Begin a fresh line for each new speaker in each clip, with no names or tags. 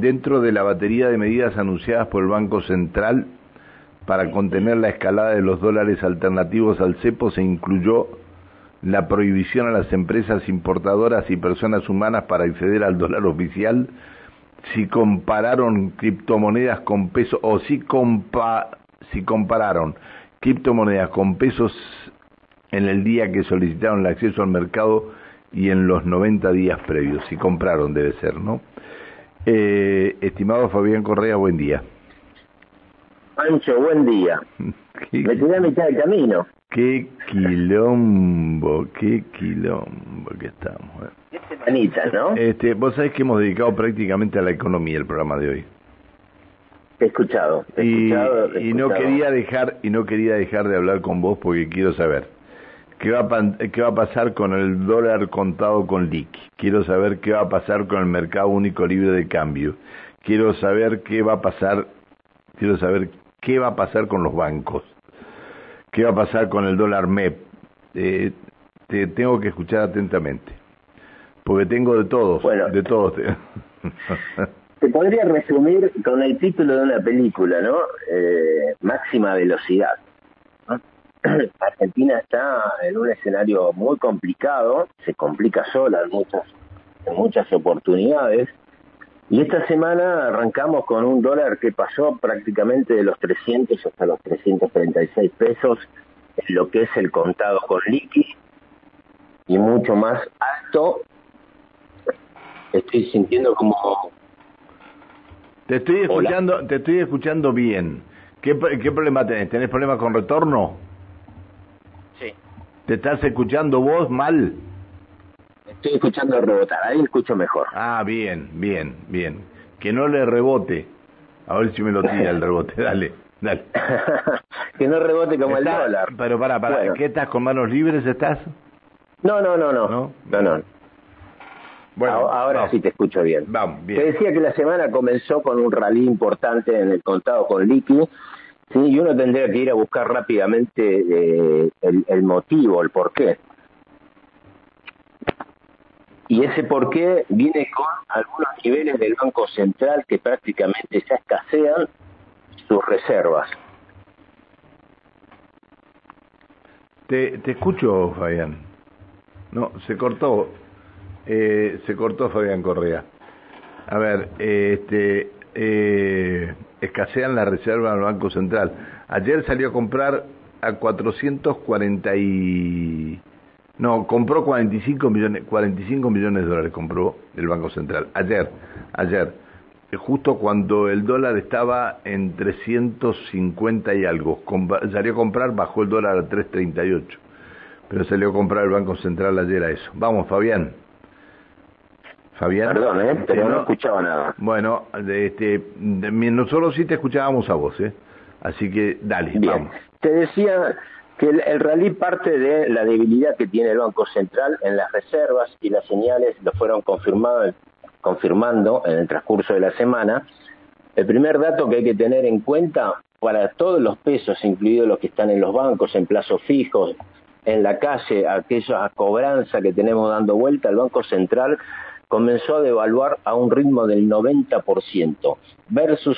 dentro de la batería de medidas anunciadas por el Banco Central para contener la escalada de los dólares alternativos al cepo se incluyó la prohibición a las empresas importadoras y personas humanas para acceder al dólar oficial si compararon criptomonedas con pesos o si, si compararon criptomonedas con pesos en el día que solicitaron el acceso al mercado y en los 90 días previos, si compraron debe ser, ¿no? Eh, estimado Fabián Correa, buen día.
Pancho, buen día. Me tiré a mitad del camino.
Qué quilombo, qué quilombo que estamos.
Eh. Qué semanita, ¿no?
Este, vos sabés que hemos dedicado prácticamente a la economía el programa de hoy.
Te he escuchado, te he
y,
escuchado,
y no quería dejar y no quería dejar de hablar con vos porque quiero saber qué va a, qué va a pasar con el dólar contado con liqui. Quiero saber qué va a pasar con el mercado único libre de cambio. Quiero saber qué va a pasar quiero saber qué va a pasar con los bancos. ¿Qué va a pasar con el dólar MEP? Eh, te tengo que escuchar atentamente, porque tengo de todos, de todos.
te podría resumir con el título de una película, ¿no? Eh, máxima velocidad. Argentina está en un escenario muy complicado, se complica sola en muchas, en muchas oportunidades. Y esta semana arrancamos con un dólar que pasó prácticamente de los 300 hasta los 336 pesos en lo que es el contado con liqui y mucho más alto. Estoy sintiendo como
te estoy escuchando, te estoy escuchando bien. ¿Qué, ¿Qué problema tenés? ¿Tenés problemas con retorno?
Sí.
¿Te estás escuchando vos mal?
Estoy escuchando rebotar, ahí escucho mejor.
Ah, bien, bien, bien. Que no le rebote. A ver si me lo tira el rebote, dale, dale.
que no rebote como el dólar.
Pero para, para, ¿qué estás con manos libres estás?
No, no, no, no. No, no. no. Bueno, ahora sí te escucho bien.
Vamos, bien.
Te decía que la semana comenzó con un rally importante en el contado con liqui, ¿sí? y uno tendría que ir a buscar rápidamente eh, el, el, motivo, el porqué. Y ese porqué viene con algunos niveles del Banco Central que prácticamente ya escasean sus reservas.
Te, te escucho, Fabián. No, se cortó. Eh, se cortó Fabián Correa. A ver, este, eh, escasean las reservas del Banco Central. Ayer salió a comprar a 440 y... No, compró 45 millones, 45 millones de dólares compró el Banco Central. Ayer, ayer, justo cuando el dólar estaba en 350 y algo. Salió a comprar, bajó el dólar a 338. Pero salió a comprar el Banco Central ayer a eso. Vamos, Fabián. Fabián.
Perdón, ¿eh? pero no, escuchaba nada.
Bueno, este, nosotros sí te escuchábamos a vos, ¿eh? Así que dale, vamos.
Te decía que el, rally parte de la debilidad que tiene el Banco Central en las reservas y las señales lo fueron confirmando en el transcurso de la semana. El primer dato que hay que tener en cuenta para todos los pesos, incluidos los que están en los bancos, en plazos fijos, en la calle, aquella cobranza que tenemos dando vuelta, el Banco Central comenzó a devaluar a un ritmo del 90% versus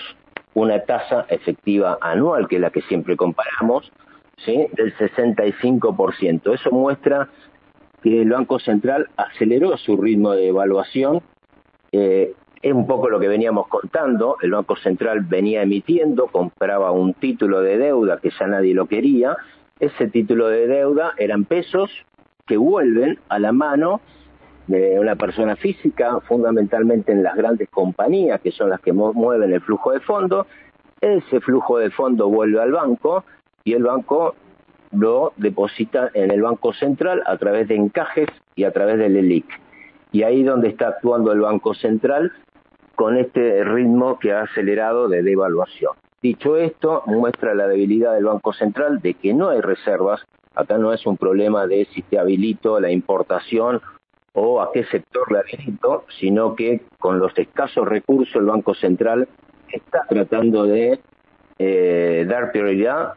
una tasa efectiva anual, que es la que siempre comparamos, ¿sí? del 65%. Eso muestra que el Banco Central aceleró su ritmo de evaluación. Eh, es un poco lo que veníamos contando. El Banco Central venía emitiendo, compraba un título de deuda que ya nadie lo quería. Ese título de deuda eran pesos que vuelven a la mano de una persona física, fundamentalmente en las grandes compañías, que son las que mueven el flujo de fondo. Ese flujo de fondo vuelve al banco y el banco lo deposita en el Banco Central a través de encajes y a través del ELIC. Y ahí donde está actuando el Banco Central con este ritmo que ha acelerado de devaluación. Dicho esto, muestra la debilidad del Banco Central de que no hay reservas. Acá no es un problema de si te habilito la importación o a qué sector le habilito, sino que con los escasos recursos el Banco Central está tratando de eh, dar prioridad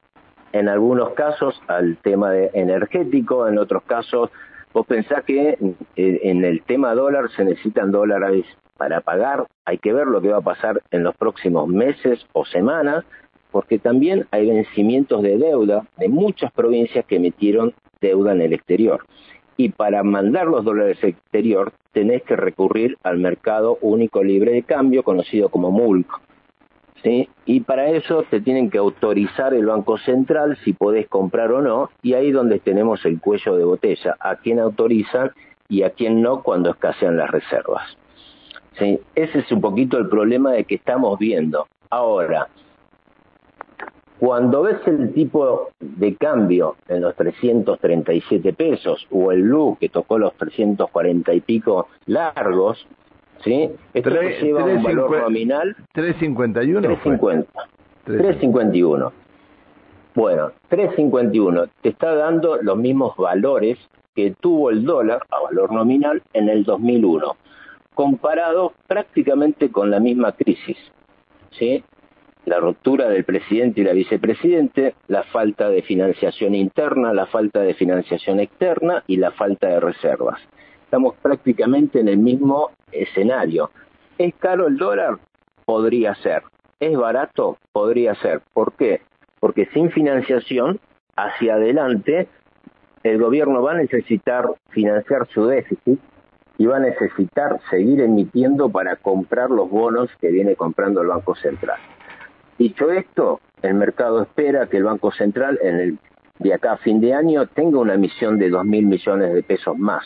en algunos casos al tema de energético, en otros casos vos pensás que en el tema dólar se necesitan dólares para pagar, hay que ver lo que va a pasar en los próximos meses o semanas, porque también hay vencimientos de deuda de muchas provincias que emitieron deuda en el exterior. Y para mandar los dólares al exterior tenés que recurrir al mercado único libre de cambio, conocido como MULC. ¿sí? Y para eso te tienen que autorizar el Banco Central si podés comprar o no, y ahí donde tenemos el cuello de botella, a quién autorizan y a quién no cuando escasean las reservas. ¿Sí? Ese es un poquito el problema de que estamos viendo. Ahora, cuando ves el tipo de cambio en los 337 pesos o el blue que tocó los 340 y pico largos, ¿sí? Esto lleva un valor nominal
351
350. 351. Bueno, 351 te está dando los mismos valores que tuvo el dólar a valor nominal en el 2001, comparado prácticamente con la misma crisis. ¿sí? La ruptura del presidente y la vicepresidente, la falta de financiación interna, la falta de financiación externa y la falta de reservas. Estamos prácticamente en el mismo escenario. ¿Es caro el dólar? Podría ser. ¿Es barato? Podría ser. ¿Por qué? Porque sin financiación, hacia adelante, el gobierno va a necesitar financiar su déficit y va a necesitar seguir emitiendo para comprar los bonos que viene comprando el Banco Central. Dicho esto, el mercado espera que el Banco Central de acá a fin de año tenga una emisión de dos mil millones de pesos más,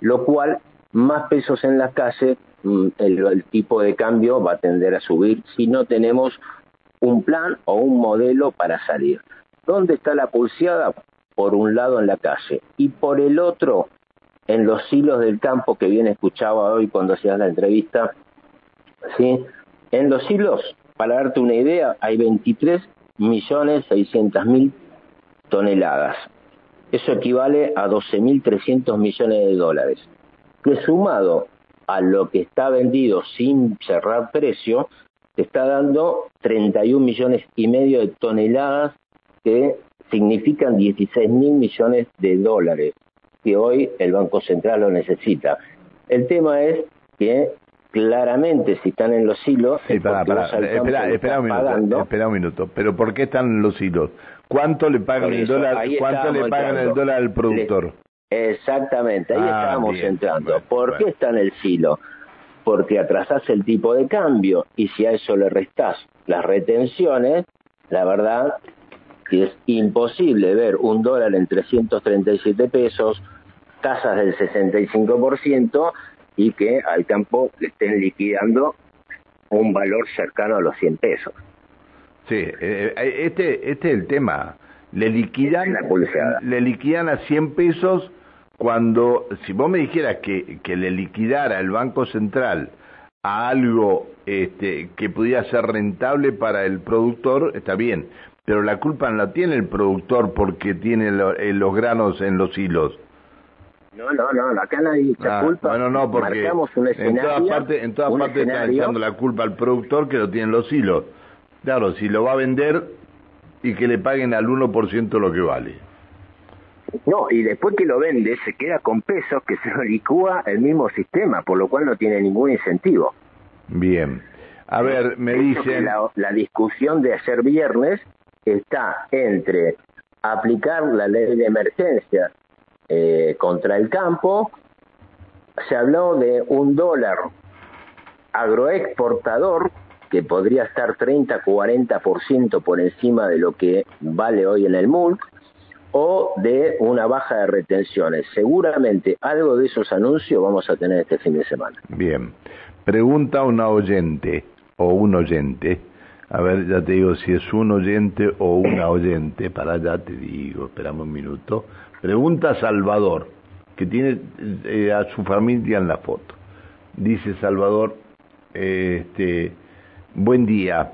lo cual más pesos en la calle, mm, el, tipo de cambio va a tender a subir si no tenemos un plan o un modelo para salir. ¿Dónde está la pulseada? Por un lado en la calle y por el otro en los hilos del campo que bien escuchaba hoy cuando hacías la entrevista, ¿sí? En los hilos para darte una idea, hay 23 millones mil toneladas. Eso equivale a 12.300 millones de dólares, que sumado a lo que está vendido sin cerrar precio, te está dando 31 millones y medio de toneladas que significan 16 mil millones de dólares, que hoy el Banco Central lo necesita. El tema es que claramente si están en los hilos
espera, espera, un minuto, espera un minuto pero ¿por qué están en los hilos? ¿cuánto le pagan el dólar cuánto le pagan el dólar al productor?
exactamente ahí ah, estamos entrando ¿por qué está en el silo? porque atrasás el tipo de cambio y si a eso le restás las retenciones la verdad que es imposible ver un dólar en 337 pesos tasas del 65% y que al campo le estén liquidando un valor cercano a los 100 pesos.
Sí, eh, eh, este, este es el tema. Le liquidan, le liquidan a 100 pesos cuando, si vos me dijeras que, que le liquidara el Banco Central a algo este, que pudiera ser rentable para el productor, está bien, pero la culpa no la tiene el productor porque tiene eh, los granos en los hilos.
No, no, no, acá nadie echa ah, culpa.
Bueno, no, porque un en todas partes, en todas partes están echando la culpa al productor que lo tienen los hilos. Claro, si lo va a vender y que le paguen al 1% lo que vale.
No, y después que lo vende se queda con pesos que se lo licúa el mismo sistema, por lo cual no tiene ningún incentivo.
Bien. A ver, me dicen...
La, la discusión de ayer viernes está entre aplicar la ley de emergencia eh, contra el campo, se habló de un dólar agroexportador que podría estar 30-40% por encima de lo que vale hoy en el MULC, o de una baja de retenciones. Seguramente algo de esos anuncios vamos a tener este fin de semana.
Bien. Pregunta una oyente o un oyente. A ver, ya te digo si es un oyente o una oyente. Para allá te digo, esperamos un minuto. Pregunta Salvador, que tiene eh, a su familia en la foto. Dice Salvador, este, buen día.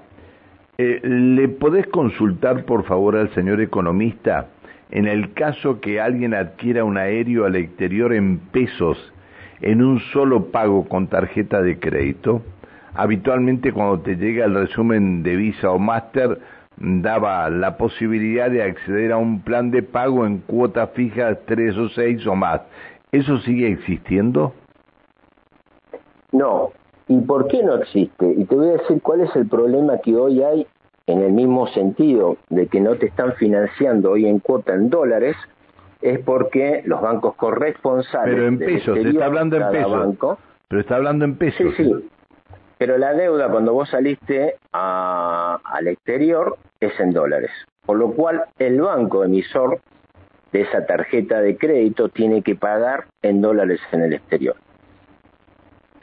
Eh, ¿Le podés consultar por favor al señor economista en el caso que alguien adquiera un aéreo al exterior en pesos en un solo pago con tarjeta de crédito? Habitualmente cuando te llega el resumen de Visa o Master daba la posibilidad de acceder a un plan de pago en cuotas fijas tres o seis o más. ¿Eso sigue existiendo?
No, ¿Y por qué no existe? Y te voy a decir cuál es el problema que hoy hay en el mismo sentido de que no te están financiando hoy en cuota en dólares, es porque los bancos corresponsales.
Pero en pesos, se está hablando en pesos. pero está hablando en pesos.
Sí, sí. Pero la deuda cuando vos saliste al exterior es en dólares. Por lo cual el banco emisor de esa tarjeta de crédito tiene que pagar en dólares en el exterior.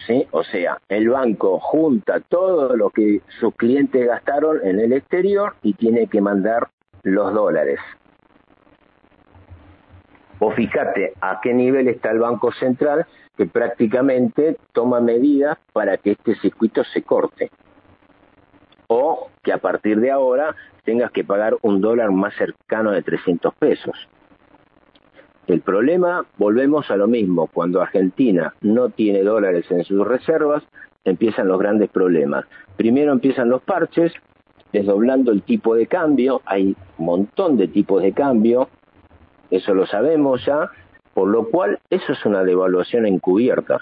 ¿Sí? O sea, el banco junta todo lo que sus clientes gastaron en el exterior y tiene que mandar los dólares. O fíjate a qué nivel está el Banco Central que prácticamente toma medidas para que este circuito se corte. O que a partir de ahora tengas que pagar un dólar más cercano de 300 pesos. El problema, volvemos a lo mismo, cuando Argentina no tiene dólares en sus reservas, empiezan los grandes problemas. Primero empiezan los parches, desdoblando el tipo de cambio, hay un montón de tipos de cambio, eso lo sabemos ya, por lo cual eso es una devaluación encubierta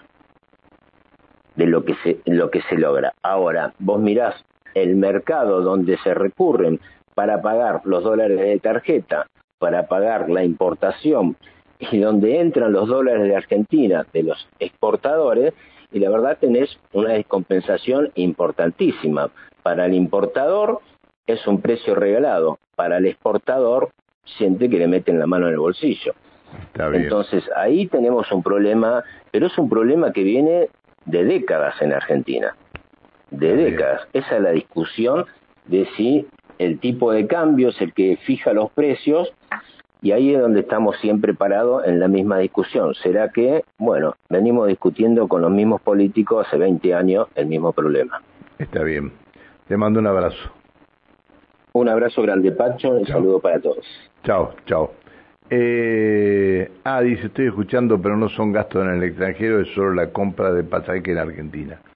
de lo que se, lo que se logra. Ahora, vos mirás el mercado donde se recurren para pagar los dólares de tarjeta, para pagar la importación y donde entran los dólares de Argentina de los exportadores, y la verdad tenés una descompensación importantísima. Para el importador es un precio regalado, para el exportador siente que le meten la mano en el bolsillo. Entonces ahí tenemos un problema, pero es un problema que viene de décadas en Argentina, de décadas. Esa es la discusión de si el tipo de cambio es el que fija los precios y ahí es donde estamos siempre parados en la misma discusión. ¿Será que, bueno, venimos discutiendo con los mismos políticos hace 20 años el mismo problema?
Está bien. Te mando un abrazo.
Un abrazo grande, Pacho, y un saludo para todos.
Chao, chao. Eh, ah, dice, estoy escuchando, pero no son gastos en el extranjero, es solo la compra de pasaje en Argentina.